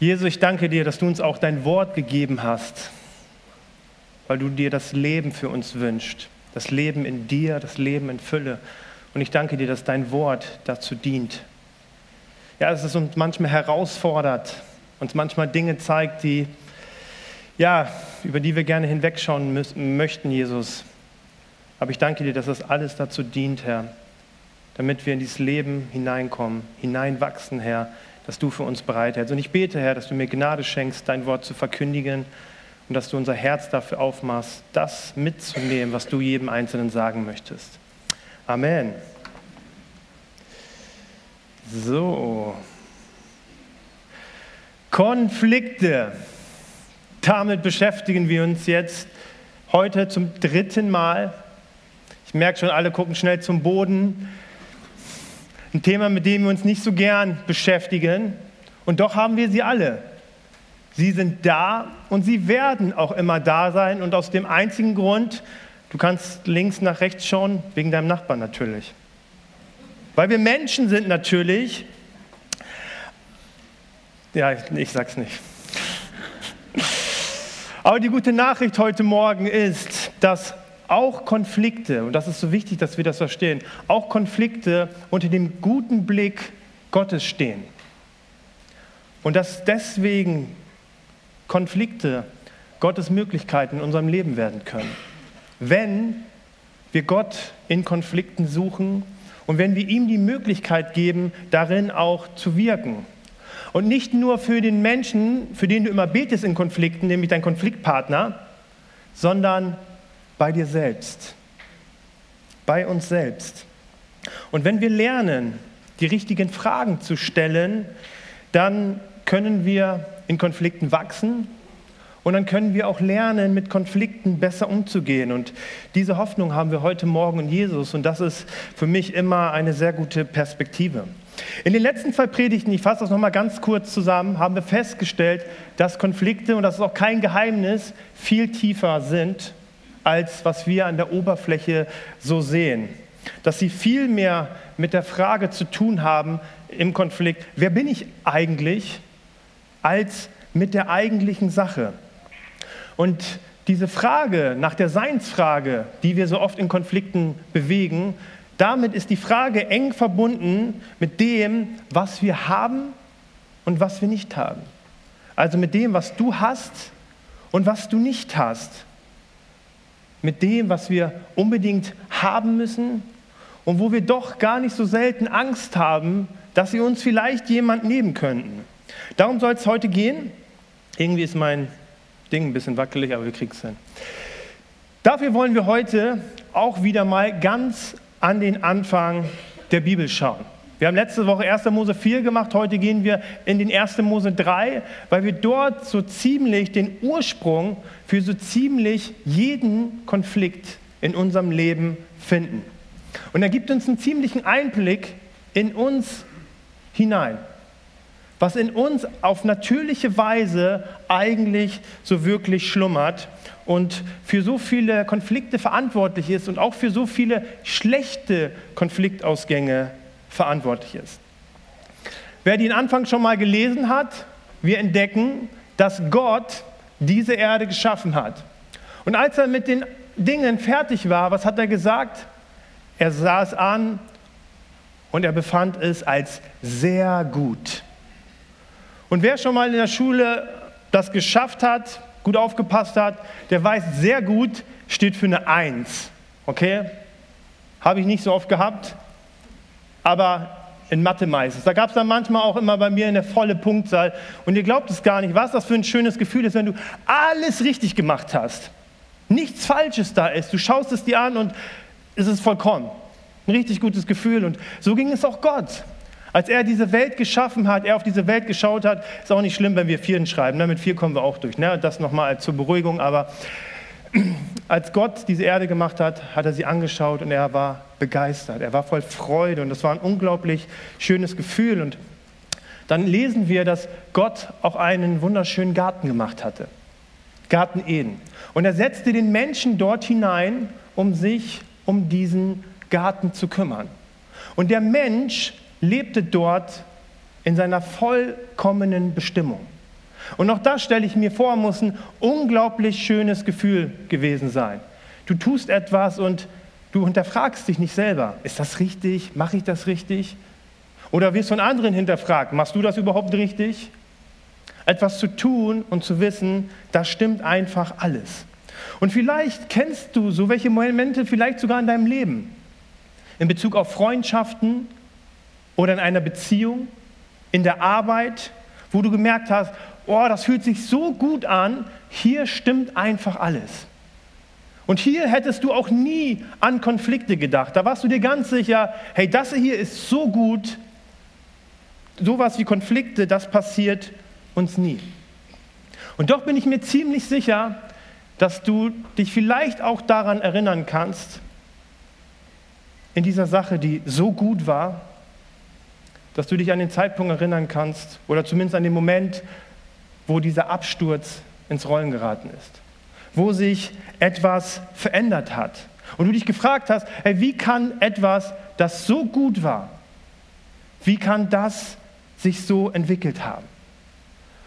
Jesus, ich danke dir, dass du uns auch dein Wort gegeben hast, weil du dir das Leben für uns wünschst. Das Leben in dir, das Leben in Fülle. Und ich danke dir, dass dein Wort dazu dient. Ja, dass es uns manchmal herausfordert, uns manchmal Dinge zeigt, die, ja, über die wir gerne hinwegschauen müssen, möchten, Jesus. Aber ich danke dir, dass das alles dazu dient, Herr, damit wir in dieses Leben hineinkommen, hineinwachsen, Herr, dass du für uns bereithältst. Und ich bete, Herr, dass du mir Gnade schenkst, dein Wort zu verkündigen und dass du unser Herz dafür aufmachst, das mitzunehmen, was du jedem Einzelnen sagen möchtest. Amen. So. Konflikte. Damit beschäftigen wir uns jetzt heute zum dritten Mal. Ich merke schon, alle gucken schnell zum Boden. Ein Thema, mit dem wir uns nicht so gern beschäftigen. Und doch haben wir sie alle. Sie sind da und sie werden auch immer da sein. Und aus dem einzigen Grund, du kannst links nach rechts schauen, wegen deinem Nachbarn natürlich. Weil wir Menschen sind natürlich. Ja, ich, ich sag's nicht. Aber die gute Nachricht heute Morgen ist, dass auch Konflikte, und das ist so wichtig, dass wir das verstehen, auch Konflikte unter dem guten Blick Gottes stehen. Und dass deswegen Konflikte Gottes Möglichkeiten in unserem Leben werden können. Wenn wir Gott in Konflikten suchen und wenn wir ihm die Möglichkeit geben, darin auch zu wirken. Und nicht nur für den Menschen, für den du immer betest in Konflikten, nämlich dein Konfliktpartner, sondern bei dir selbst, bei uns selbst. Und wenn wir lernen, die richtigen Fragen zu stellen, dann können wir in Konflikten wachsen und dann können wir auch lernen, mit Konflikten besser umzugehen. Und diese Hoffnung haben wir heute Morgen in Jesus und das ist für mich immer eine sehr gute Perspektive. In den letzten zwei Predigten, ich fasse das nochmal ganz kurz zusammen, haben wir festgestellt, dass Konflikte, und das ist auch kein Geheimnis, viel tiefer sind als was wir an der Oberfläche so sehen. Dass sie viel mehr mit der Frage zu tun haben im Konflikt, wer bin ich eigentlich, als mit der eigentlichen Sache. Und diese Frage nach der Seinsfrage, die wir so oft in Konflikten bewegen, damit ist die Frage eng verbunden mit dem, was wir haben und was wir nicht haben. Also mit dem, was du hast und was du nicht hast mit dem, was wir unbedingt haben müssen und wo wir doch gar nicht so selten Angst haben, dass sie uns vielleicht jemand nehmen könnten. Darum soll es heute gehen. Irgendwie ist mein Ding ein bisschen wackelig, aber wir kriegen es hin. Dafür wollen wir heute auch wieder mal ganz an den Anfang der Bibel schauen. Wir haben letzte Woche 1. Mose 4 gemacht, heute gehen wir in den 1. Mose 3, weil wir dort so ziemlich den Ursprung für so ziemlich jeden Konflikt in unserem Leben finden. Und er gibt uns einen ziemlichen Einblick in uns hinein, was in uns auf natürliche Weise eigentlich so wirklich schlummert und für so viele Konflikte verantwortlich ist und auch für so viele schlechte Konfliktausgänge verantwortlich ist. Wer den Anfang schon mal gelesen hat, wir entdecken, dass Gott diese Erde geschaffen hat. Und als er mit den Dingen fertig war, was hat er gesagt? Er sah es an und er befand es als sehr gut. Und wer schon mal in der Schule das geschafft hat, gut aufgepasst hat, der weiß, sehr gut steht für eine Eins. Okay? Habe ich nicht so oft gehabt aber in Mathe meistens. Da gab es dann manchmal auch immer bei mir eine volle Punktzahl. Und ihr glaubt es gar nicht, was das für ein schönes Gefühl ist, wenn du alles richtig gemacht hast. Nichts Falsches da ist. Du schaust es dir an und es ist vollkommen. Ein richtig gutes Gefühl. Und so ging es auch Gott. Als er diese Welt geschaffen hat, er auf diese Welt geschaut hat, ist auch nicht schlimm, wenn wir Vieren schreiben. Mit vier kommen wir auch durch. Ne? Das nochmal zur Beruhigung. Aber als Gott diese Erde gemacht hat, hat er sie angeschaut und er war begeistert. Er war voll Freude und das war ein unglaublich schönes Gefühl. Und dann lesen wir, dass Gott auch einen wunderschönen Garten gemacht hatte. Garten Eden. Und er setzte den Menschen dort hinein, um sich um diesen Garten zu kümmern. Und der Mensch lebte dort in seiner vollkommenen Bestimmung. Und auch das stelle ich mir vor, muss ein unglaublich schönes Gefühl gewesen sein. Du tust etwas und du hinterfragst dich nicht selber. Ist das richtig? Mache ich das richtig? Oder wirst von anderen hinterfragt, machst du das überhaupt richtig? Etwas zu tun und zu wissen, das stimmt einfach alles. Und vielleicht kennst du so welche Momente vielleicht sogar in deinem Leben. In Bezug auf Freundschaften oder in einer Beziehung, in der Arbeit, wo du gemerkt hast, oh, das fühlt sich so gut an, hier stimmt einfach alles. Und hier hättest du auch nie an Konflikte gedacht. Da warst du dir ganz sicher, hey, das hier ist so gut, sowas wie Konflikte, das passiert uns nie. Und doch bin ich mir ziemlich sicher, dass du dich vielleicht auch daran erinnern kannst, in dieser Sache, die so gut war, dass du dich an den Zeitpunkt erinnern kannst oder zumindest an den Moment, wo dieser Absturz ins Rollen geraten ist, wo sich etwas verändert hat und du dich gefragt hast, hey, wie kann etwas, das so gut war, wie kann das sich so entwickelt haben?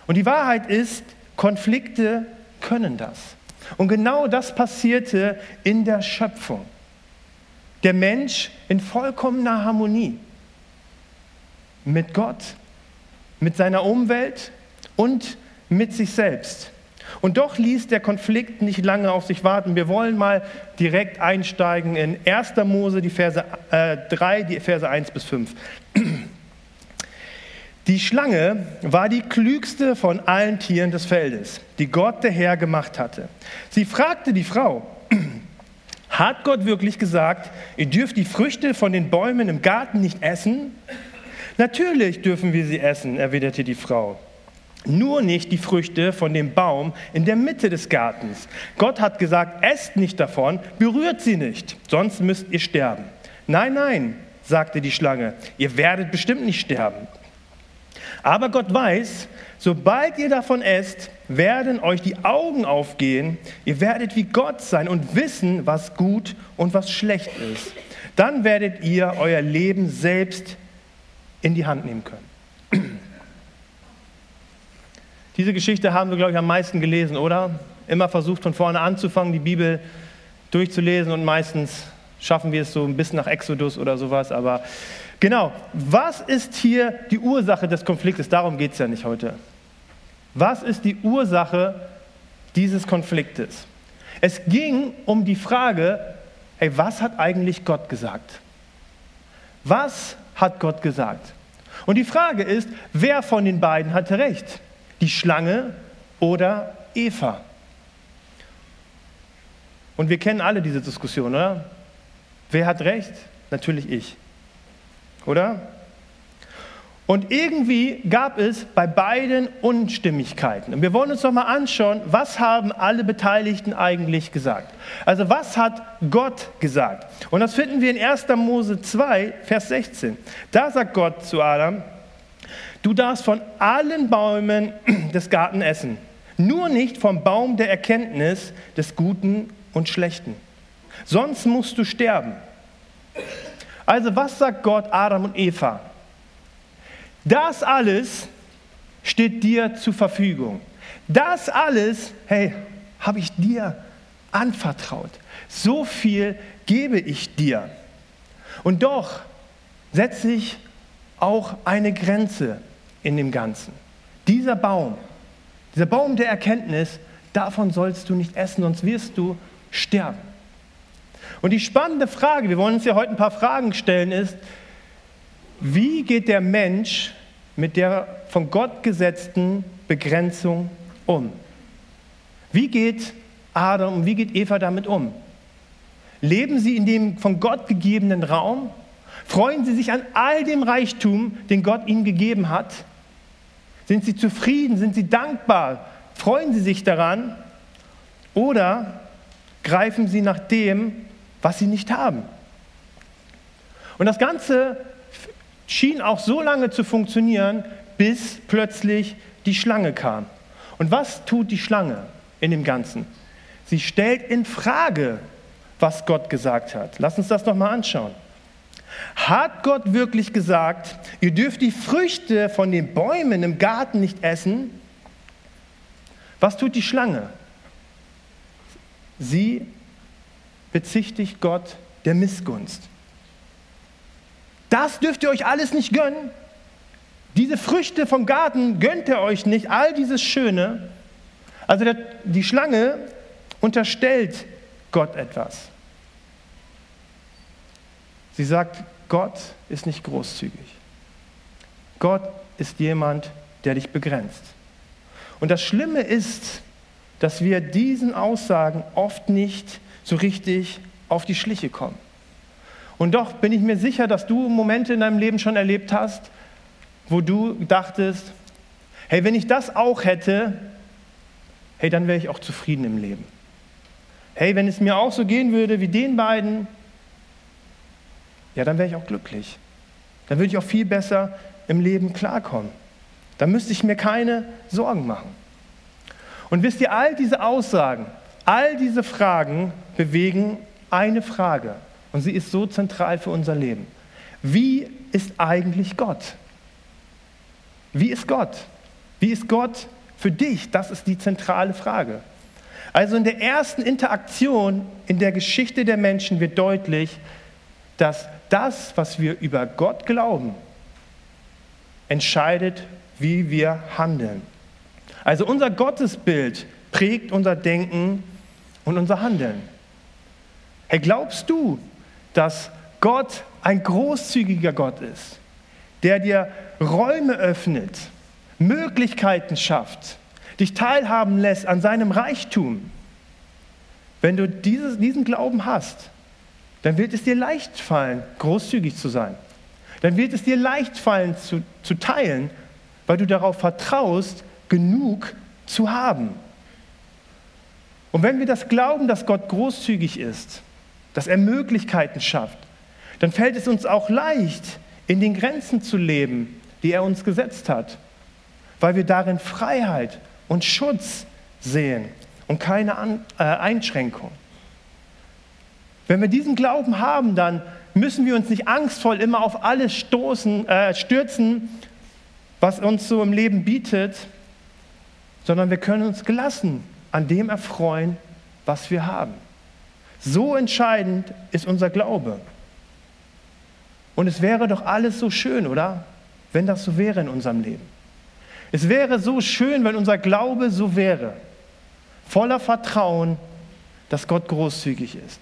Und die Wahrheit ist, Konflikte können das. Und genau das passierte in der Schöpfung. Der Mensch in vollkommener Harmonie mit Gott, mit seiner Umwelt und mit sich selbst. Und doch ließ der Konflikt nicht lange auf sich warten. Wir wollen mal direkt einsteigen in 1. Mose, die Verse äh, 3, die Verse 1 bis 5. Die Schlange war die klügste von allen Tieren des Feldes, die Gott der Herr gemacht hatte. Sie fragte die Frau, hat Gott wirklich gesagt, ihr dürft die Früchte von den Bäumen im Garten nicht essen? Natürlich dürfen wir sie essen, erwiderte die Frau. Nur nicht die Früchte von dem Baum in der Mitte des Gartens. Gott hat gesagt, esst nicht davon, berührt sie nicht, sonst müsst ihr sterben. Nein, nein, sagte die Schlange, ihr werdet bestimmt nicht sterben. Aber Gott weiß, sobald ihr davon esst, werden euch die Augen aufgehen, ihr werdet wie Gott sein und wissen, was gut und was schlecht ist. Dann werdet ihr euer Leben selbst in die Hand nehmen können. Diese Geschichte haben wir, glaube ich, am meisten gelesen, oder? Immer versucht, von vorne anzufangen, die Bibel durchzulesen und meistens schaffen wir es so ein bisschen nach Exodus oder sowas, aber Genau. Was ist hier die Ursache des Konfliktes? Darum geht es ja nicht heute. Was ist die Ursache dieses Konfliktes? Es ging um die Frage, hey, was hat eigentlich Gott gesagt? Was hat Gott gesagt? Und die Frage ist, wer von den beiden hatte recht? Die Schlange oder Eva? Und wir kennen alle diese Diskussion, oder? Wer hat recht? Natürlich ich oder? Und irgendwie gab es bei beiden Unstimmigkeiten. Und wir wollen uns doch mal anschauen, was haben alle Beteiligten eigentlich gesagt? Also was hat Gott gesagt? Und das finden wir in 1. Mose 2, Vers 16. Da sagt Gott zu Adam, du darfst von allen Bäumen des Garten essen, nur nicht vom Baum der Erkenntnis des Guten und Schlechten. Sonst musst du sterben. Also was sagt Gott Adam und Eva? Das alles steht dir zur Verfügung. Das alles, hey, habe ich dir anvertraut. So viel gebe ich dir. Und doch setze ich auch eine Grenze in dem Ganzen. Dieser Baum, dieser Baum der Erkenntnis, davon sollst du nicht essen, sonst wirst du sterben. Und die spannende Frage, wir wollen uns ja heute ein paar Fragen stellen, ist, wie geht der Mensch mit der von Gott gesetzten Begrenzung um? Wie geht Adam und wie geht Eva damit um? Leben sie in dem von Gott gegebenen Raum? Freuen sie sich an all dem Reichtum, den Gott ihnen gegeben hat? Sind sie zufrieden? Sind sie dankbar? Freuen sie sich daran? Oder greifen sie nach dem, was sie nicht haben. Und das Ganze schien auch so lange zu funktionieren, bis plötzlich die Schlange kam. Und was tut die Schlange in dem Ganzen? Sie stellt in Frage, was Gott gesagt hat. Lass uns das noch mal anschauen. Hat Gott wirklich gesagt, ihr dürft die Früchte von den Bäumen im Garten nicht essen? Was tut die Schlange? Sie bezichtigt Gott der Missgunst. Das dürft ihr euch alles nicht gönnen. Diese Früchte vom Garten gönnt ihr euch nicht, all dieses Schöne. Also der, die Schlange unterstellt Gott etwas. Sie sagt, Gott ist nicht großzügig. Gott ist jemand, der dich begrenzt. Und das Schlimme ist, dass wir diesen Aussagen oft nicht so richtig auf die Schliche kommen. Und doch bin ich mir sicher, dass du Momente in deinem Leben schon erlebt hast, wo du dachtest, hey, wenn ich das auch hätte, hey, dann wäre ich auch zufrieden im Leben. Hey, wenn es mir auch so gehen würde wie den beiden, ja, dann wäre ich auch glücklich. Dann würde ich auch viel besser im Leben klarkommen. Dann müsste ich mir keine Sorgen machen. Und wisst ihr, all diese Aussagen, all diese Fragen bewegen eine Frage. Und sie ist so zentral für unser Leben. Wie ist eigentlich Gott? Wie ist Gott? Wie ist Gott für dich? Das ist die zentrale Frage. Also in der ersten Interaktion in der Geschichte der Menschen wird deutlich, dass das, was wir über Gott glauben, entscheidet, wie wir handeln. Also unser Gottesbild prägt unser Denken und unser Handeln. Hey, glaubst du, dass Gott ein großzügiger Gott ist, der dir Räume öffnet, Möglichkeiten schafft, dich teilhaben lässt an seinem Reichtum? Wenn du dieses, diesen Glauben hast, dann wird es dir leicht fallen, großzügig zu sein. Dann wird es dir leicht fallen zu, zu teilen, weil du darauf vertraust, genug zu haben. Und wenn wir das glauben, dass Gott großzügig ist, dass er Möglichkeiten schafft, dann fällt es uns auch leicht, in den Grenzen zu leben, die er uns gesetzt hat, weil wir darin Freiheit und Schutz sehen und keine An äh, Einschränkung. Wenn wir diesen Glauben haben, dann müssen wir uns nicht angstvoll immer auf alles stoßen, äh, stürzen, was uns so im Leben bietet, sondern wir können uns gelassen an dem erfreuen, was wir haben. So entscheidend ist unser Glaube. Und es wäre doch alles so schön, oder? Wenn das so wäre in unserem Leben. Es wäre so schön, wenn unser Glaube so wäre. Voller Vertrauen, dass Gott großzügig ist.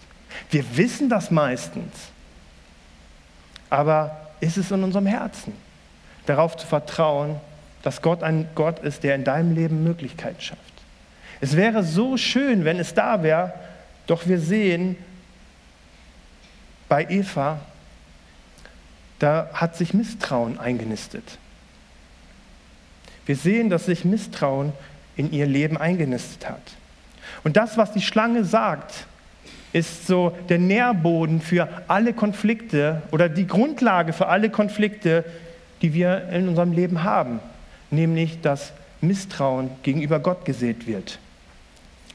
Wir wissen das meistens. Aber ist es in unserem Herzen, darauf zu vertrauen, dass Gott ein Gott ist, der in deinem Leben Möglichkeiten schafft? Es wäre so schön, wenn es da wäre, doch wir sehen bei Eva, da hat sich Misstrauen eingenistet. Wir sehen, dass sich Misstrauen in ihr Leben eingenistet hat. Und das, was die Schlange sagt, ist so der Nährboden für alle Konflikte oder die Grundlage für alle Konflikte, die wir in unserem Leben haben, nämlich dass Misstrauen gegenüber Gott gesät wird.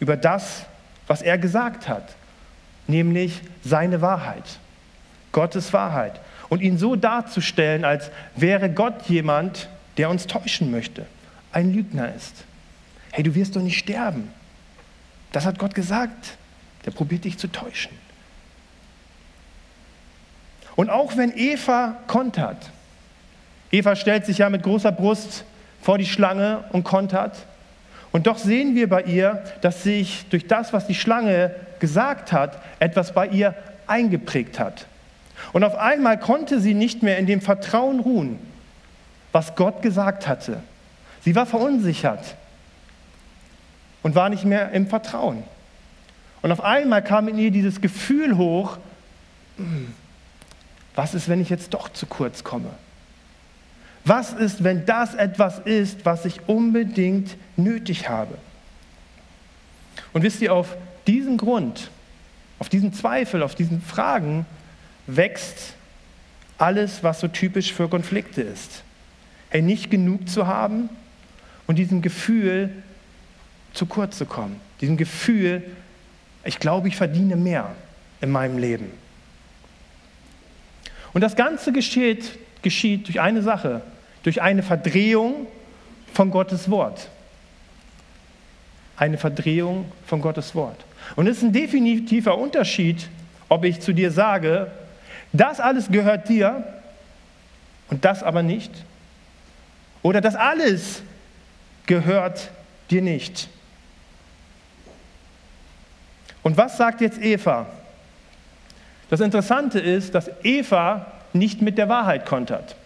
Über das, was er gesagt hat, nämlich seine Wahrheit, Gottes Wahrheit. Und ihn so darzustellen, als wäre Gott jemand, der uns täuschen möchte, ein Lügner ist. Hey, du wirst doch nicht sterben. Das hat Gott gesagt. Der probiert dich zu täuschen. Und auch wenn Eva kontert, Eva stellt sich ja mit großer Brust vor die Schlange und kontert, und doch sehen wir bei ihr, dass sich durch das, was die Schlange gesagt hat, etwas bei ihr eingeprägt hat. Und auf einmal konnte sie nicht mehr in dem Vertrauen ruhen, was Gott gesagt hatte. Sie war verunsichert und war nicht mehr im Vertrauen. Und auf einmal kam in ihr dieses Gefühl hoch, was ist, wenn ich jetzt doch zu kurz komme? Was ist, wenn das etwas ist, was ich unbedingt nötig habe? Und wisst ihr, auf diesen Grund, auf diesen Zweifel, auf diesen Fragen wächst alles, was so typisch für Konflikte ist. Hey, nicht genug zu haben und diesem Gefühl zu kurz zu kommen. Diesem Gefühl, ich glaube, ich verdiene mehr in meinem Leben. Und das Ganze geschieht, geschieht durch eine Sache, durch eine Verdrehung von Gottes Wort. eine Verdrehung von Gottes Wort. Und es ist ein definitiver Unterschied, ob ich zu dir sage, das alles gehört dir und das aber nicht. Oder das alles gehört dir nicht. Und was sagt jetzt Eva? Das Interessante ist, dass Eva nicht mit der Wahrheit kontert,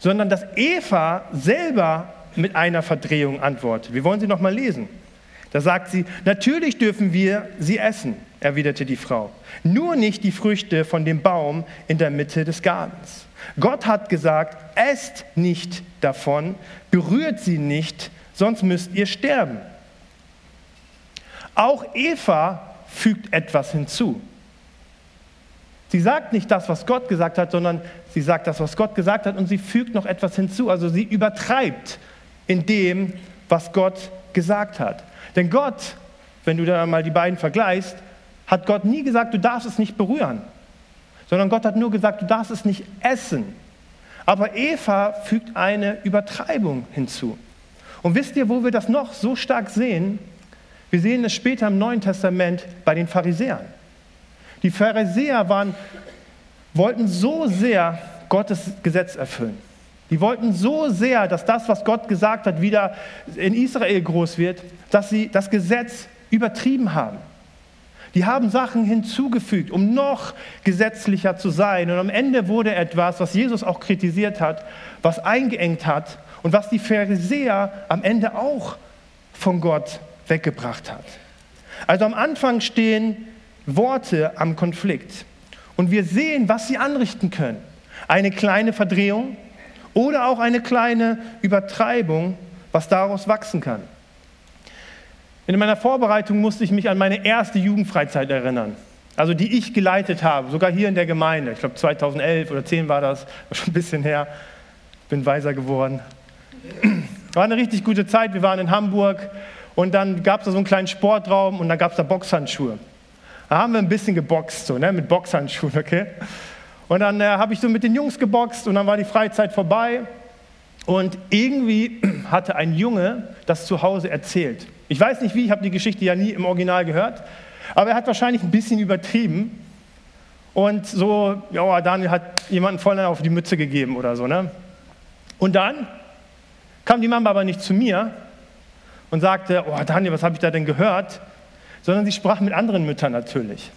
sondern dass Eva selber mit einer Verdrehung antwortet. Wir wollen sie noch mal lesen. Da sagt sie, natürlich dürfen wir sie essen, erwiderte die Frau, nur nicht die Früchte von dem Baum in der Mitte des Gartens. Gott hat gesagt, esst nicht davon, berührt sie nicht, sonst müsst ihr sterben. Auch Eva fügt etwas hinzu. Sie sagt nicht das, was Gott gesagt hat, sondern sie sagt das, was Gott gesagt hat und sie fügt noch etwas hinzu. Also sie übertreibt in dem, was Gott gesagt hat. Denn Gott, wenn du da mal die beiden vergleichst, hat Gott nie gesagt, du darfst es nicht berühren, sondern Gott hat nur gesagt, du darfst es nicht essen. Aber Eva fügt eine Übertreibung hinzu. Und wisst ihr, wo wir das noch so stark sehen? Wir sehen es später im Neuen Testament bei den Pharisäern. Die Pharisäer waren, wollten so sehr Gottes Gesetz erfüllen. Die wollten so sehr, dass das, was Gott gesagt hat, wieder in Israel groß wird, dass sie das Gesetz übertrieben haben. Die haben Sachen hinzugefügt, um noch gesetzlicher zu sein. Und am Ende wurde etwas, was Jesus auch kritisiert hat, was eingeengt hat und was die Pharisäer am Ende auch von Gott weggebracht hat. Also am Anfang stehen Worte am Konflikt. Und wir sehen, was sie anrichten können. Eine kleine Verdrehung oder auch eine kleine Übertreibung, was daraus wachsen kann. In meiner Vorbereitung musste ich mich an meine erste Jugendfreizeit erinnern. Also die ich geleitet habe, sogar hier in der Gemeinde. Ich glaube 2011 oder 2010 war das, schon ein bisschen her. Bin weiser geworden. War eine richtig gute Zeit. Wir waren in Hamburg und dann gab es da so einen kleinen Sportraum und dann gab es da Boxhandschuhe. Da haben wir ein bisschen geboxt, so, ne, mit Boxhandschuhen, okay? Und dann äh, habe ich so mit den Jungs geboxt und dann war die Freizeit vorbei. Und irgendwie hatte ein Junge das zu Hause erzählt. Ich weiß nicht wie, ich habe die Geschichte ja nie im Original gehört, aber er hat wahrscheinlich ein bisschen übertrieben. Und so, ja, Daniel hat jemanden voll auf die Mütze gegeben oder so. Ne? Und dann kam die Mama aber nicht zu mir und sagte, oh Daniel, was habe ich da denn gehört? sondern sie sprach mit anderen Müttern natürlich.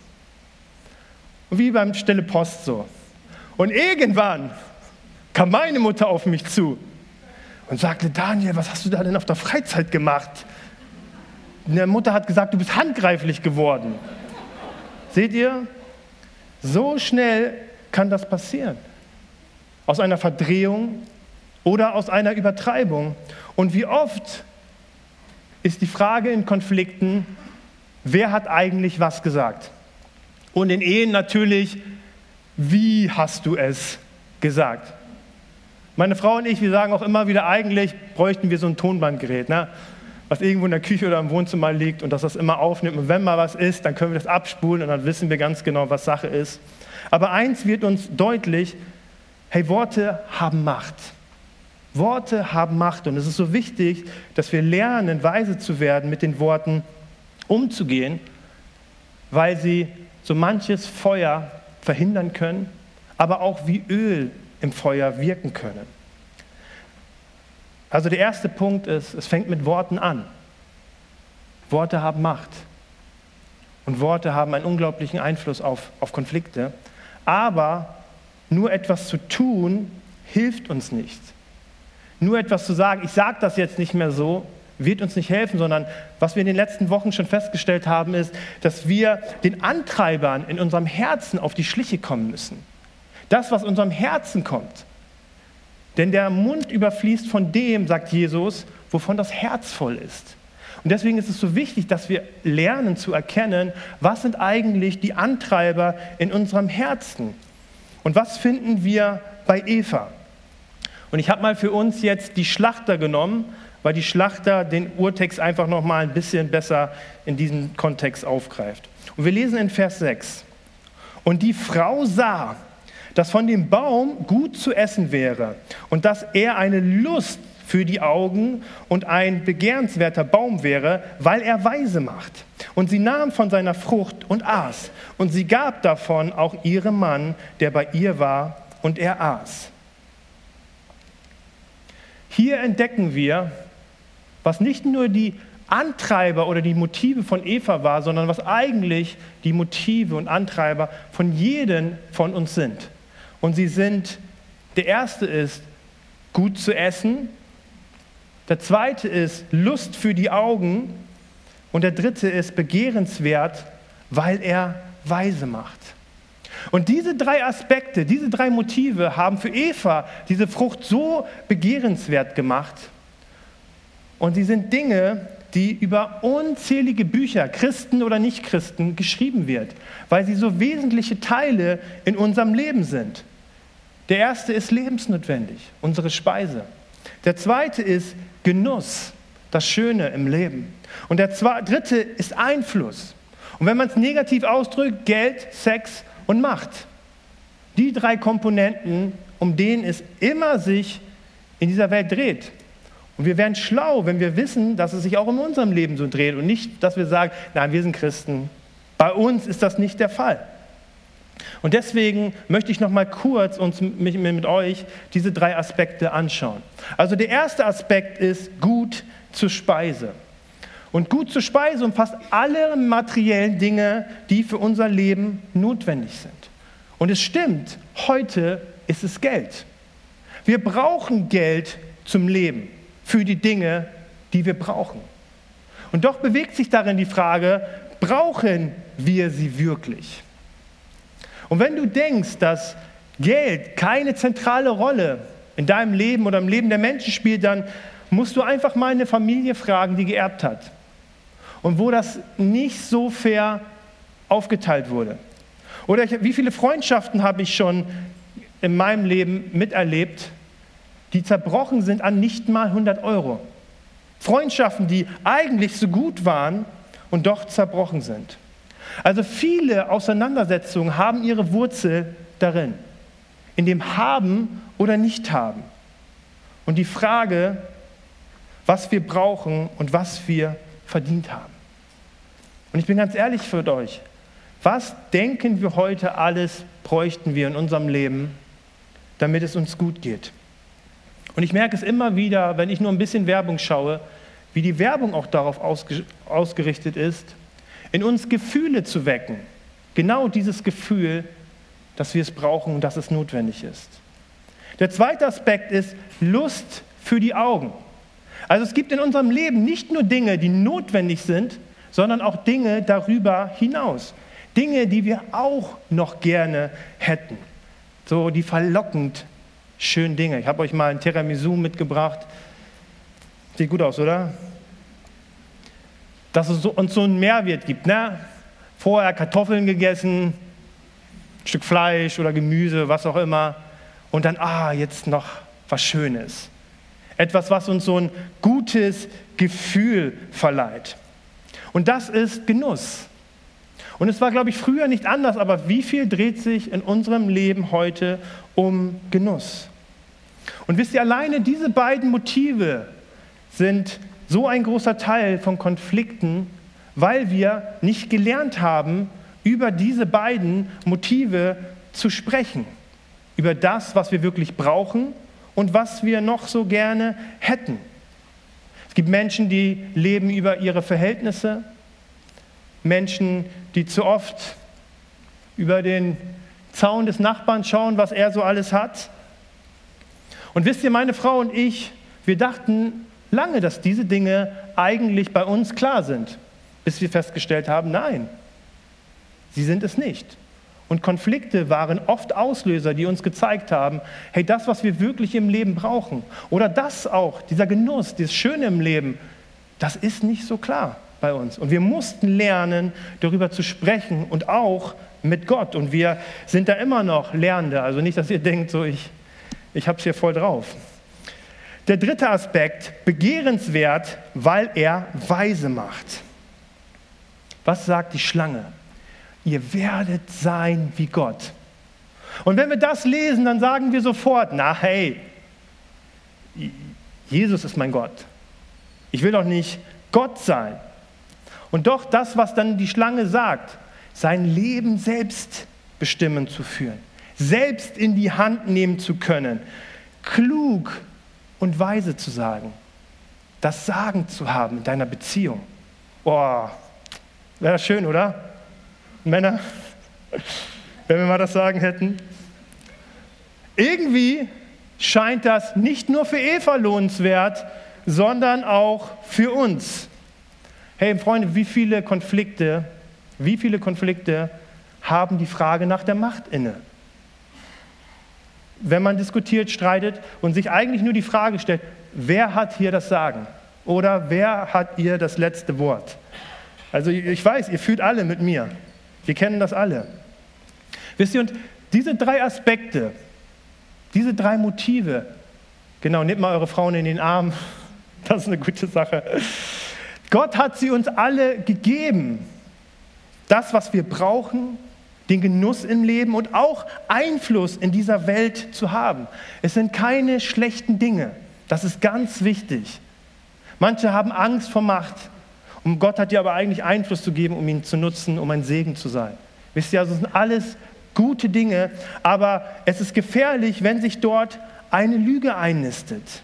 Und wie beim Stille Post so. Und irgendwann kam meine Mutter auf mich zu und sagte, Daniel, was hast du da denn auf der Freizeit gemacht? Und der Mutter hat gesagt, du bist handgreiflich geworden. Seht ihr? So schnell kann das passieren. Aus einer Verdrehung oder aus einer Übertreibung. Und wie oft ist die Frage in Konflikten, wer hat eigentlich was gesagt? Und in Ehen natürlich, wie hast du es gesagt? Meine Frau und ich, wir sagen auch immer wieder, eigentlich bräuchten wir so ein Tonbandgerät, ne? was irgendwo in der Küche oder im Wohnzimmer liegt und das das immer aufnimmt. Und wenn mal was ist, dann können wir das abspulen und dann wissen wir ganz genau, was Sache ist. Aber eins wird uns deutlich, hey, Worte haben Macht. Worte haben Macht und es ist so wichtig, dass wir lernen, weise zu werden mit den Worten, umzugehen, weil sie so manches Feuer verhindern können, aber auch wie Öl im Feuer wirken können. Also der erste Punkt ist, es fängt mit Worten an. Worte haben Macht. Und Worte haben einen unglaublichen Einfluss auf, auf Konflikte. Aber nur etwas zu tun, hilft uns nicht. Nur etwas zu sagen, ich sage das jetzt nicht mehr so, wird uns nicht helfen, sondern was wir in den letzten Wochen schon festgestellt haben, ist, dass wir den Antreibern in unserem Herzen auf die Schliche kommen müssen. Das, was unserem Herzen kommt. Denn der Mund überfließt von dem, sagt Jesus, wovon das Herz voll ist. Und deswegen ist es so wichtig, dass wir lernen zu erkennen, was sind eigentlich die Antreiber in unserem Herzen. Und was finden wir bei Eva? Und ich habe mal für uns jetzt die Schlachter genommen, weil die Schlachter den Urtext einfach noch mal ein bisschen besser in diesem Kontext aufgreift. Und wir lesen in Vers 6. Und die Frau sah, dass von dem Baum gut zu essen wäre und dass er eine Lust für die Augen und ein begehrenswerter Baum wäre, weil er weise macht. Und sie nahm von seiner Frucht und aß. Und sie gab davon auch ihrem Mann, der bei ihr war, und er aß. Hier entdecken wir, was nicht nur die Antreiber oder die Motive von Eva war, sondern was eigentlich die Motive und Antreiber von jedem von uns sind. Und sie sind, der erste ist, gut zu essen, der zweite ist Lust für die Augen und der dritte ist begehrenswert, weil er weise macht. Und diese drei Aspekte, diese drei Motive haben für Eva diese Frucht so begehrenswert gemacht. Und sie sind Dinge, die über unzählige Bücher, Christen oder Nichtchristen, geschrieben wird, weil sie so wesentliche Teile in unserem Leben sind. Der erste ist lebensnotwendig, unsere Speise. Der zweite ist Genuss, das Schöne im Leben. Und der dritte ist Einfluss. Und wenn man es negativ ausdrückt, Geld, Sex und Macht. Die drei Komponenten, um denen es immer sich in dieser Welt dreht. Und wir werden schlau, wenn wir wissen, dass es sich auch in unserem Leben so dreht und nicht, dass wir sagen, nein, wir sind Christen. Bei uns ist das nicht der Fall. Und deswegen möchte ich noch mal kurz uns mit, mit euch diese drei Aspekte anschauen. Also der erste Aspekt ist gut zur Speise. Und gut zur Speise umfasst alle materiellen Dinge, die für unser Leben notwendig sind. Und es stimmt, heute ist es Geld. Wir brauchen Geld zum Leben für die Dinge, die wir brauchen. Und doch bewegt sich darin die Frage, brauchen wir sie wirklich? Und wenn du denkst, dass Geld keine zentrale Rolle in deinem Leben oder im Leben der Menschen spielt, dann musst du einfach mal eine Familie fragen, die geerbt hat und wo das nicht so fair aufgeteilt wurde. Oder wie viele Freundschaften habe ich schon in meinem Leben miterlebt, die zerbrochen sind an nicht mal 100 Euro. Freundschaften, die eigentlich so gut waren und doch zerbrochen sind. Also viele Auseinandersetzungen haben ihre Wurzel darin, in dem Haben oder Nicht-Haben. Und die Frage, was wir brauchen und was wir verdient haben. Und ich bin ganz ehrlich für euch, was denken wir heute alles bräuchten wir in unserem Leben, damit es uns gut geht? Und ich merke es immer wieder, wenn ich nur ein bisschen Werbung schaue, wie die Werbung auch darauf ausgerichtet ist, in uns Gefühle zu wecken. Genau dieses Gefühl, dass wir es brauchen und dass es notwendig ist. Der zweite Aspekt ist Lust für die Augen. Also es gibt in unserem Leben nicht nur Dinge, die notwendig sind, sondern auch Dinge darüber hinaus. Dinge, die wir auch noch gerne hätten. So, die verlockend schönen Dinge. Ich habe euch mal ein Tiramisu mitgebracht. Sieht gut aus, oder? Dass es uns so einen Mehrwert gibt. Ne? Vorher Kartoffeln gegessen, ein Stück Fleisch oder Gemüse, was auch immer. Und dann, ah, jetzt noch was Schönes. Etwas, was uns so ein gutes Gefühl verleiht. Und das ist Genuss. Und es war, glaube ich, früher nicht anders, aber wie viel dreht sich in unserem Leben heute um Genuss? Und wisst ihr, alleine diese beiden Motive sind so ein großer Teil von Konflikten, weil wir nicht gelernt haben, über diese beiden Motive zu sprechen. Über das, was wir wirklich brauchen und was wir noch so gerne hätten. Es gibt Menschen, die leben über ihre Verhältnisse, Menschen, die zu oft über den Zaun des Nachbarn schauen, was er so alles hat. Und wisst ihr, meine Frau und ich, wir dachten lange, dass diese Dinge eigentlich bei uns klar sind, bis wir festgestellt haben, nein, sie sind es nicht. Und Konflikte waren oft Auslöser, die uns gezeigt haben, hey, das, was wir wirklich im Leben brauchen, oder das auch, dieser Genuss, dieses Schöne im Leben, das ist nicht so klar bei uns. Und wir mussten lernen, darüber zu sprechen und auch mit Gott. Und wir sind da immer noch Lernende. Also nicht, dass ihr denkt, so ich ich habe es hier voll drauf. Der dritte Aspekt, begehrenswert, weil er weise macht. Was sagt die Schlange? Ihr werdet sein wie Gott. Und wenn wir das lesen, dann sagen wir sofort, na hey, Jesus ist mein Gott. Ich will doch nicht Gott sein. Und doch das, was dann die Schlange sagt, sein Leben selbst bestimmen zu führen, selbst in die Hand nehmen zu können, klug und weise zu sagen, das Sagen zu haben in deiner Beziehung. Boah, wäre das schön, oder? Männer, wenn wir mal das Sagen hätten. Irgendwie scheint das nicht nur für Eva lohnenswert, sondern auch für uns. Hey Freunde, wie viele Konflikte, wie viele Konflikte haben die Frage nach der Macht inne? Wenn man diskutiert, streitet und sich eigentlich nur die Frage stellt, wer hat hier das Sagen? Oder wer hat hier das letzte Wort? Also ich weiß, ihr fühlt alle mit mir. Wir kennen das alle. Wisst ihr, und diese drei Aspekte, diese drei Motive, genau, nehmt mal eure Frauen in den Arm, das ist eine gute Sache. Gott hat sie uns alle gegeben. Das, was wir brauchen, den Genuss im Leben und auch Einfluss in dieser Welt zu haben. Es sind keine schlechten Dinge. Das ist ganz wichtig. Manche haben Angst vor Macht. Und Gott hat dir aber eigentlich Einfluss zu geben, um ihn zu nutzen, um ein Segen zu sein. Wisst ihr, also sind alles gute Dinge, aber es ist gefährlich, wenn sich dort eine Lüge einnistet.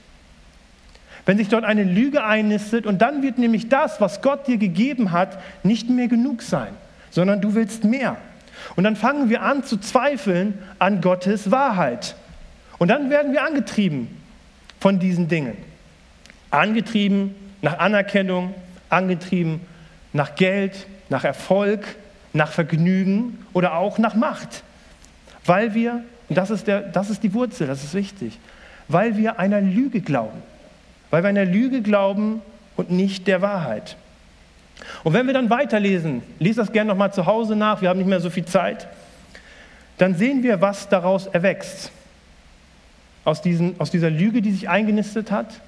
Wenn sich dort eine Lüge einnistet und dann wird nämlich das, was Gott dir gegeben hat, nicht mehr genug sein, sondern du willst mehr. Und dann fangen wir an zu zweifeln an Gottes Wahrheit. Und dann werden wir angetrieben von diesen Dingen. Angetrieben nach Anerkennung, angetrieben nach Geld, nach Erfolg, nach Vergnügen oder auch nach Macht. Weil wir, und das ist, der, das ist die Wurzel, das ist wichtig, weil wir einer Lüge glauben. Weil wir einer Lüge glauben und nicht der Wahrheit. Und wenn wir dann weiterlesen, lest das gerne nochmal zu Hause nach, wir haben nicht mehr so viel Zeit, dann sehen wir, was daraus erwächst. Aus, diesen, aus dieser Lüge, die sich eingenistet hat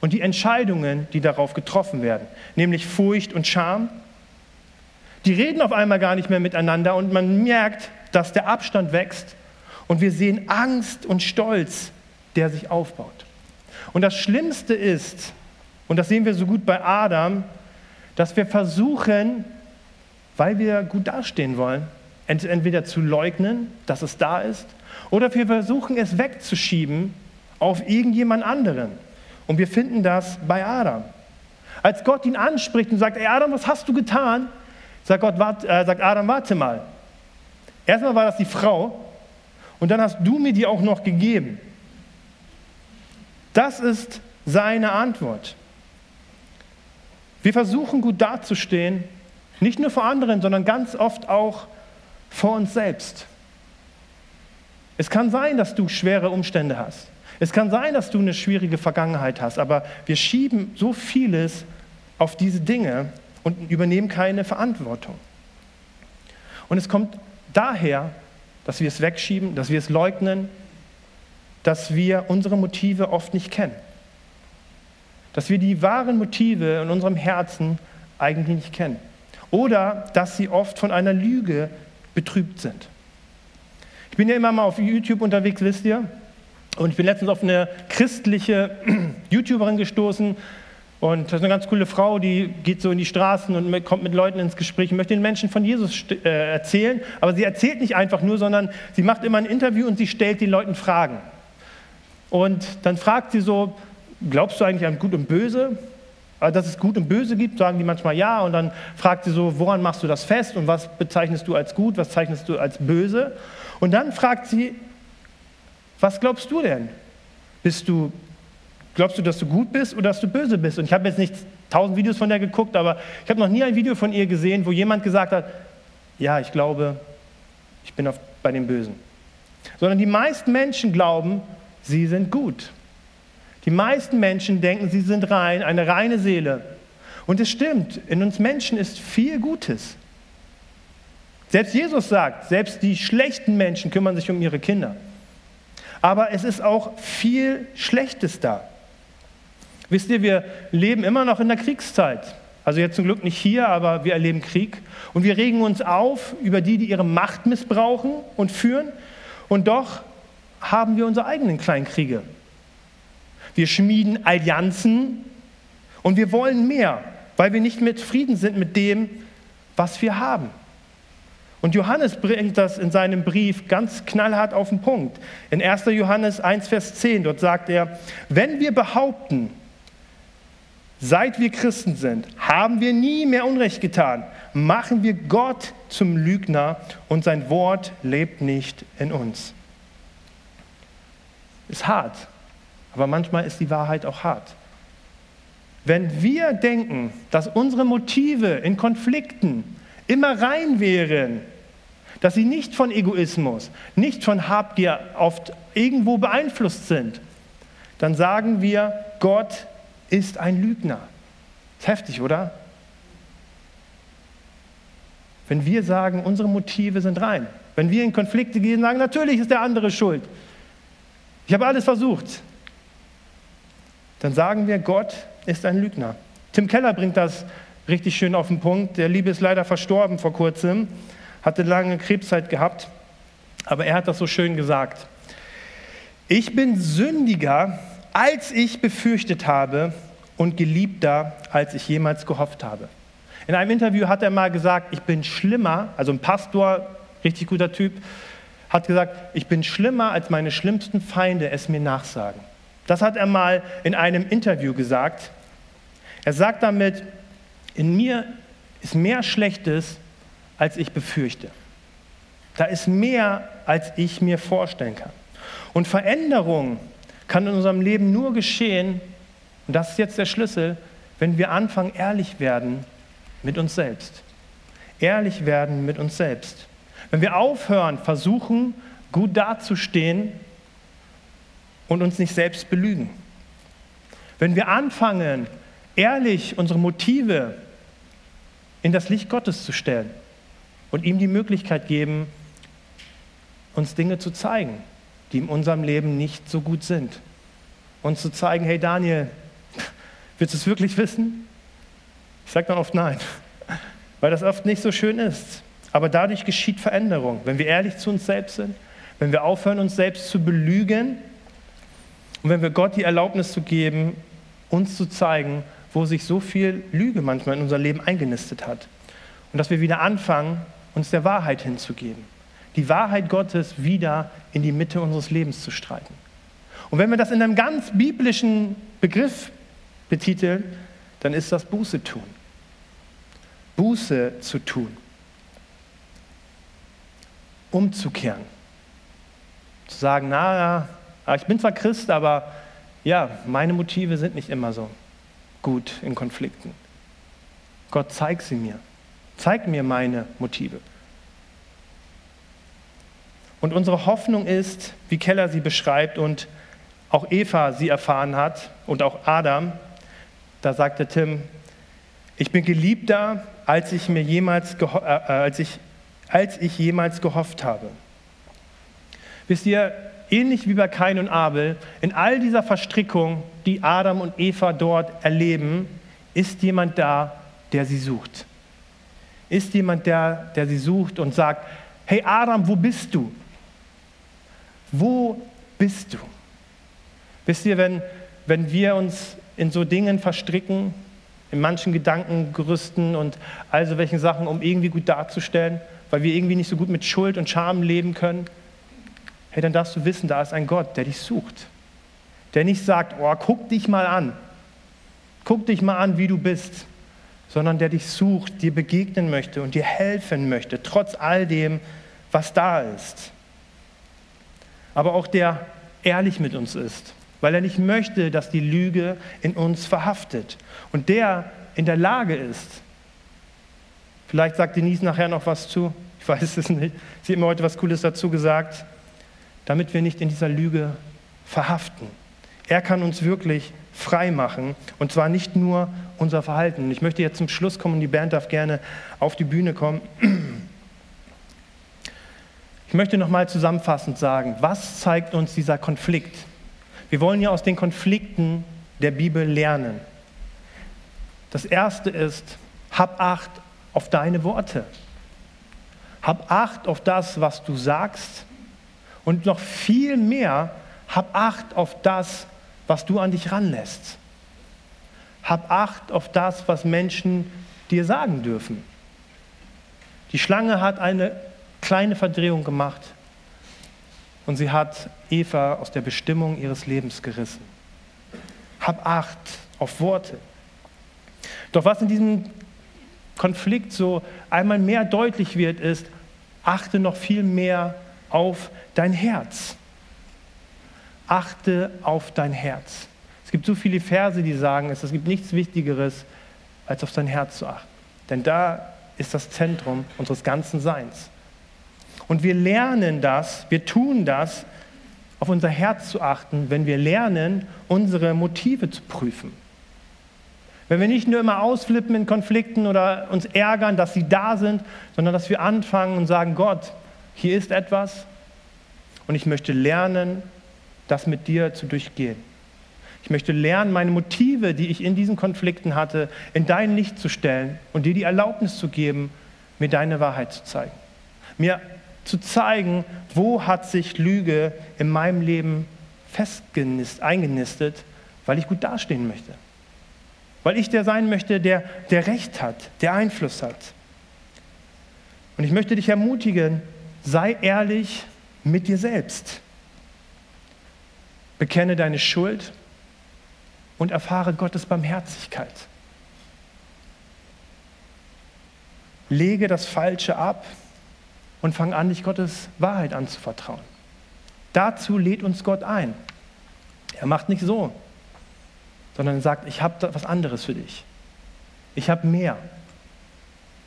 und die Entscheidungen, die darauf getroffen werden, nämlich Furcht und Scham. Die reden auf einmal gar nicht mehr miteinander und man merkt, dass der Abstand wächst und wir sehen Angst und Stolz, der sich aufbaut. Und das Schlimmste ist, und das sehen wir so gut bei Adam, dass wir versuchen, weil wir gut dastehen wollen, entweder zu leugnen, dass es da ist, oder wir versuchen es wegzuschieben auf irgendjemand anderen. Und wir finden das bei Adam. Als Gott ihn anspricht und sagt, ey Adam, was hast du getan? Sagt, Gott, wart, äh, sagt Adam, warte mal. Erstmal war das die Frau und dann hast du mir die auch noch gegeben. Das ist seine Antwort. Wir versuchen gut dazustehen, nicht nur vor anderen, sondern ganz oft auch vor uns selbst. Es kann sein, dass du schwere Umstände hast. Es kann sein, dass du eine schwierige Vergangenheit hast, aber wir schieben so vieles auf diese Dinge und übernehmen keine Verantwortung. Und es kommt daher, dass wir es wegschieben, dass wir es leugnen, dass wir unsere Motive oft nicht kennen. Dass wir die wahren Motive in unserem Herzen eigentlich nicht kennen. Oder dass sie oft von einer Lüge betrübt sind. Ich bin ja immer mal auf YouTube unterwegs, wisst ihr. Und ich bin letztens auf eine christliche YouTuberin gestoßen. Und das ist eine ganz coole Frau, die geht so in die Straßen und kommt mit Leuten ins Gespräch und möchte den Menschen von Jesus äh, erzählen. Aber sie erzählt nicht einfach nur, sondern sie macht immer ein Interview und sie stellt den Leuten Fragen. Und dann fragt sie so, glaubst du eigentlich an Gut und Böse? Also, dass es Gut und Böse gibt, sagen die manchmal ja. Und dann fragt sie so, woran machst du das fest und was bezeichnest du als gut, was zeichnest du als böse? Und dann fragt sie, was glaubst du denn? Bist du, glaubst du, dass du gut bist oder dass du böse bist? Und ich habe jetzt nicht tausend Videos von der geguckt, aber ich habe noch nie ein Video von ihr gesehen, wo jemand gesagt hat, ja, ich glaube, ich bin auf, bei den Bösen. Sondern die meisten Menschen glauben, sie sind gut. Die meisten Menschen denken, sie sind rein, eine reine Seele. Und es stimmt, in uns Menschen ist viel Gutes. Selbst Jesus sagt, selbst die schlechten Menschen kümmern sich um ihre Kinder. Aber es ist auch viel Schlechtes da. Wisst ihr, wir leben immer noch in der Kriegszeit. Also jetzt zum Glück nicht hier, aber wir erleben Krieg. Und wir regen uns auf über die, die ihre Macht missbrauchen und führen. Und doch haben wir unsere eigenen kleinen Kriege. wir schmieden Allianzen und wir wollen mehr, weil wir nicht mit Frieden sind mit dem, was wir haben. Und Johannes bringt das in seinem Brief ganz knallhart auf den Punkt. In 1. Johannes 1, Vers 10, dort sagt er, wenn wir behaupten, seit wir Christen sind, haben wir nie mehr Unrecht getan, machen wir Gott zum Lügner und sein Wort lebt nicht in uns. Ist hart, aber manchmal ist die Wahrheit auch hart. Wenn wir denken, dass unsere Motive in Konflikten immer rein wären, dass sie nicht von Egoismus, nicht von Habgier oft irgendwo beeinflusst sind, dann sagen wir, Gott ist ein Lügner. Ist heftig, oder? Wenn wir sagen, unsere Motive sind rein, wenn wir in Konflikte gehen, sagen, natürlich ist der andere schuld. Ich habe alles versucht. Dann sagen wir, Gott ist ein Lügner. Tim Keller bringt das richtig schön auf den Punkt. Der Liebe ist leider verstorben vor kurzem, hatte lange Krebszeit gehabt, aber er hat das so schön gesagt. Ich bin sündiger, als ich befürchtet habe und geliebter, als ich jemals gehofft habe. In einem Interview hat er mal gesagt, ich bin schlimmer, also ein Pastor, richtig guter Typ, hat gesagt, ich bin schlimmer, als meine schlimmsten Feinde es mir nachsagen. Das hat er mal in einem Interview gesagt. Er sagt damit, in mir ist mehr Schlechtes, als ich befürchte. Da ist mehr, als ich mir vorstellen kann. Und Veränderung kann in unserem Leben nur geschehen, und das ist jetzt der Schlüssel, wenn wir anfangen, ehrlich werden mit uns selbst. Ehrlich werden mit uns selbst. Wenn wir aufhören, versuchen, gut dazustehen und uns nicht selbst belügen. Wenn wir anfangen, ehrlich unsere Motive in das Licht Gottes zu stellen und ihm die Möglichkeit geben, uns Dinge zu zeigen, die in unserem Leben nicht so gut sind. Uns zu zeigen, hey Daniel, willst du es wirklich wissen? Ich sage dann oft nein, weil das oft nicht so schön ist. Aber dadurch geschieht Veränderung, wenn wir ehrlich zu uns selbst sind, wenn wir aufhören, uns selbst zu belügen und wenn wir Gott die Erlaubnis zu geben, uns zu zeigen, wo sich so viel Lüge manchmal in unser Leben eingenistet hat. Und dass wir wieder anfangen, uns der Wahrheit hinzugeben. Die Wahrheit Gottes wieder in die Mitte unseres Lebens zu streiten. Und wenn wir das in einem ganz biblischen Begriff betiteln, dann ist das Buße tun. Buße zu tun. Umzukehren. Zu sagen, na, ich bin zwar Christ, aber ja, meine Motive sind nicht immer so gut in Konflikten. Gott, zeig sie mir. Zeig mir meine Motive. Und unsere Hoffnung ist, wie Keller sie beschreibt und auch Eva sie erfahren hat und auch Adam, da sagte Tim, ich bin geliebter als ich mir jemals, äh, äh, als ich, als ich jemals gehofft habe. Wisst ihr, ähnlich wie bei Kain und Abel, in all dieser Verstrickung, die Adam und Eva dort erleben, ist jemand da, der sie sucht. Ist jemand der, der sie sucht und sagt, hey Adam, wo bist du? Wo bist du? Wisst ihr, wenn, wenn wir uns in so Dingen verstricken, in manchen Gedankengerüsten und all so welchen Sachen, um irgendwie gut darzustellen, weil wir irgendwie nicht so gut mit Schuld und Scham leben können. Hey, dann darfst du wissen, da ist ein Gott, der dich sucht. Der nicht sagt, oh, guck dich mal an. Guck dich mal an, wie du bist. Sondern der dich sucht, dir begegnen möchte und dir helfen möchte, trotz all dem, was da ist. Aber auch der ehrlich mit uns ist weil er nicht möchte, dass die Lüge in uns verhaftet. Und der in der Lage ist, vielleicht sagt Denise nachher noch was zu, ich weiß es nicht, sie hat mir heute was Cooles dazu gesagt, damit wir nicht in dieser Lüge verhaften. Er kann uns wirklich frei machen und zwar nicht nur unser Verhalten. Ich möchte jetzt zum Schluss kommen und die Band darf gerne auf die Bühne kommen. Ich möchte nochmal zusammenfassend sagen, was zeigt uns dieser Konflikt wir wollen ja aus den Konflikten der Bibel lernen. Das erste ist, hab Acht auf deine Worte. Hab Acht auf das, was du sagst. Und noch viel mehr, hab Acht auf das, was du an dich ranlässt. Hab Acht auf das, was Menschen dir sagen dürfen. Die Schlange hat eine kleine Verdrehung gemacht und sie hat Eva aus der Bestimmung ihres Lebens gerissen. Hab Acht auf Worte. Doch was in diesem Konflikt so einmal mehr deutlich wird, ist, achte noch viel mehr auf dein Herz. Achte auf dein Herz. Es gibt so viele Verse, die sagen, es gibt nichts Wichtigeres, als auf dein Herz zu achten. Denn da ist das Zentrum unseres ganzen Seins. Und wir lernen das, wir tun das, auf unser Herz zu achten, wenn wir lernen, unsere Motive zu prüfen. Wenn wir nicht nur immer ausflippen in Konflikten oder uns ärgern, dass sie da sind, sondern dass wir anfangen und sagen, Gott, hier ist etwas und ich möchte lernen, das mit dir zu durchgehen. Ich möchte lernen, meine Motive, die ich in diesen Konflikten hatte, in dein Licht zu stellen und dir die Erlaubnis zu geben, mir deine Wahrheit zu zeigen. Mir zu zeigen, wo hat sich Lüge in meinem Leben festgenistet, eingenistet, weil ich gut dastehen möchte. Weil ich der sein möchte, der, der Recht hat, der Einfluss hat. Und ich möchte dich ermutigen, sei ehrlich mit dir selbst. Bekenne deine Schuld und erfahre Gottes Barmherzigkeit. Lege das Falsche ab und fang an, dich Gottes Wahrheit anzuvertrauen. Dazu lädt uns Gott ein. Er macht nicht so, sondern er sagt, ich habe was anderes für dich. Ich habe mehr.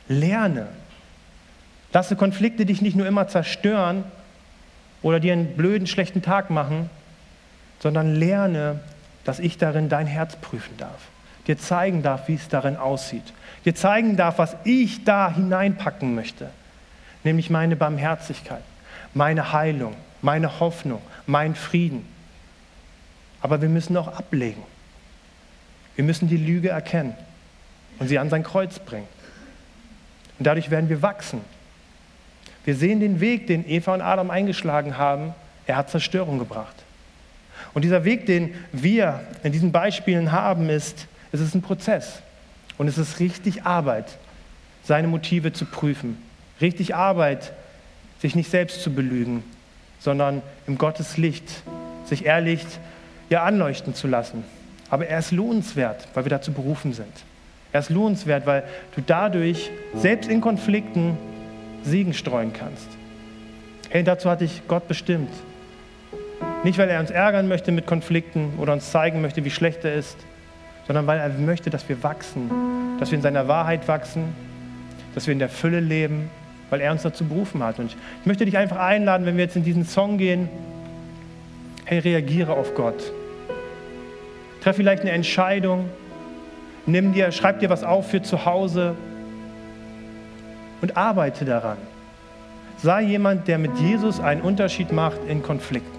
Lerne. Lasse Konflikte dich nicht nur immer zerstören oder dir einen blöden, schlechten Tag machen, sondern lerne dass ich darin dein Herz prüfen darf, dir zeigen darf, wie es darin aussieht, dir zeigen darf, was ich da hineinpacken möchte, nämlich meine Barmherzigkeit, meine Heilung, meine Hoffnung, mein Frieden. Aber wir müssen auch ablegen. Wir müssen die Lüge erkennen und sie an sein Kreuz bringen. Und dadurch werden wir wachsen. Wir sehen den Weg, den Eva und Adam eingeschlagen haben. Er hat Zerstörung gebracht. Und dieser Weg, den wir in diesen Beispielen haben, ist, es ist ein Prozess. Und es ist richtig Arbeit, seine Motive zu prüfen. Richtig Arbeit, sich nicht selbst zu belügen, sondern im Gottes Licht sich ehrlich ja, anleuchten zu lassen. Aber er ist lohnenswert, weil wir dazu berufen sind. Er ist lohnenswert, weil du dadurch selbst in Konflikten Segen streuen kannst. Hey, dazu hat dich Gott bestimmt. Nicht, weil er uns ärgern möchte mit Konflikten oder uns zeigen möchte, wie schlecht er ist, sondern weil er möchte, dass wir wachsen, dass wir in seiner Wahrheit wachsen, dass wir in der Fülle leben, weil er uns dazu berufen hat. Und ich möchte dich einfach einladen, wenn wir jetzt in diesen Song gehen, hey, reagiere auf Gott. Treff vielleicht eine Entscheidung, nimm dir, schreib dir was auf für zu Hause und arbeite daran. Sei jemand, der mit Jesus einen Unterschied macht in Konflikten.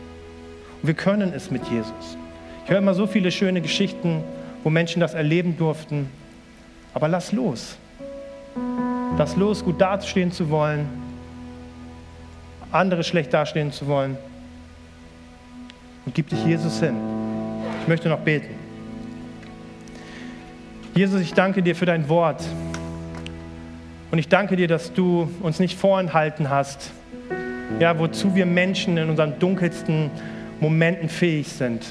Und wir können es mit Jesus. Ich höre immer so viele schöne Geschichten, wo Menschen das erleben durften. Aber lass los. Lass los, gut dastehen zu wollen, andere schlecht dastehen zu wollen. Und gib dich Jesus hin. Ich möchte noch beten. Jesus, ich danke dir für dein Wort. Und ich danke dir, dass du uns nicht vorenthalten hast, ja, wozu wir Menschen in unserem dunkelsten Momenten fähig sind.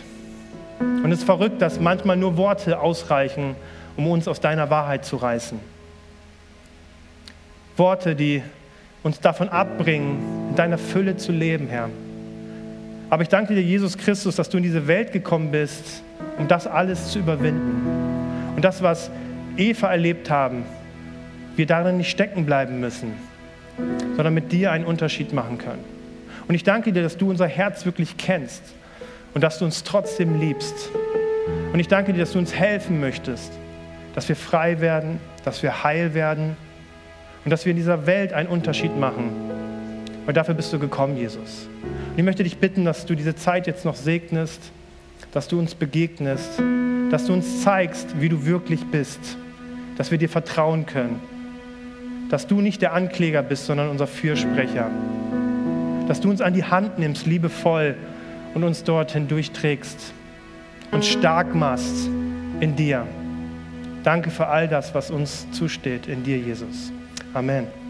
Und es ist verrückt, dass manchmal nur Worte ausreichen, um uns aus deiner Wahrheit zu reißen. Worte, die uns davon abbringen, in deiner Fülle zu leben, Herr. Aber ich danke dir, Jesus Christus, dass du in diese Welt gekommen bist, um das alles zu überwinden. Und das, was Eva erlebt haben, wir darin nicht stecken bleiben müssen, sondern mit dir einen Unterschied machen können. Und ich danke dir, dass du unser Herz wirklich kennst und dass du uns trotzdem liebst. Und ich danke dir, dass du uns helfen möchtest, dass wir frei werden, dass wir heil werden und dass wir in dieser Welt einen Unterschied machen. Weil dafür bist du gekommen, Jesus. Und ich möchte dich bitten, dass du diese Zeit jetzt noch segnest, dass du uns begegnest, dass du uns zeigst, wie du wirklich bist, dass wir dir vertrauen können, dass du nicht der Ankläger bist, sondern unser Fürsprecher dass du uns an die Hand nimmst, liebevoll, und uns dorthin durchträgst, uns stark machst in dir. Danke für all das, was uns zusteht in dir, Jesus. Amen.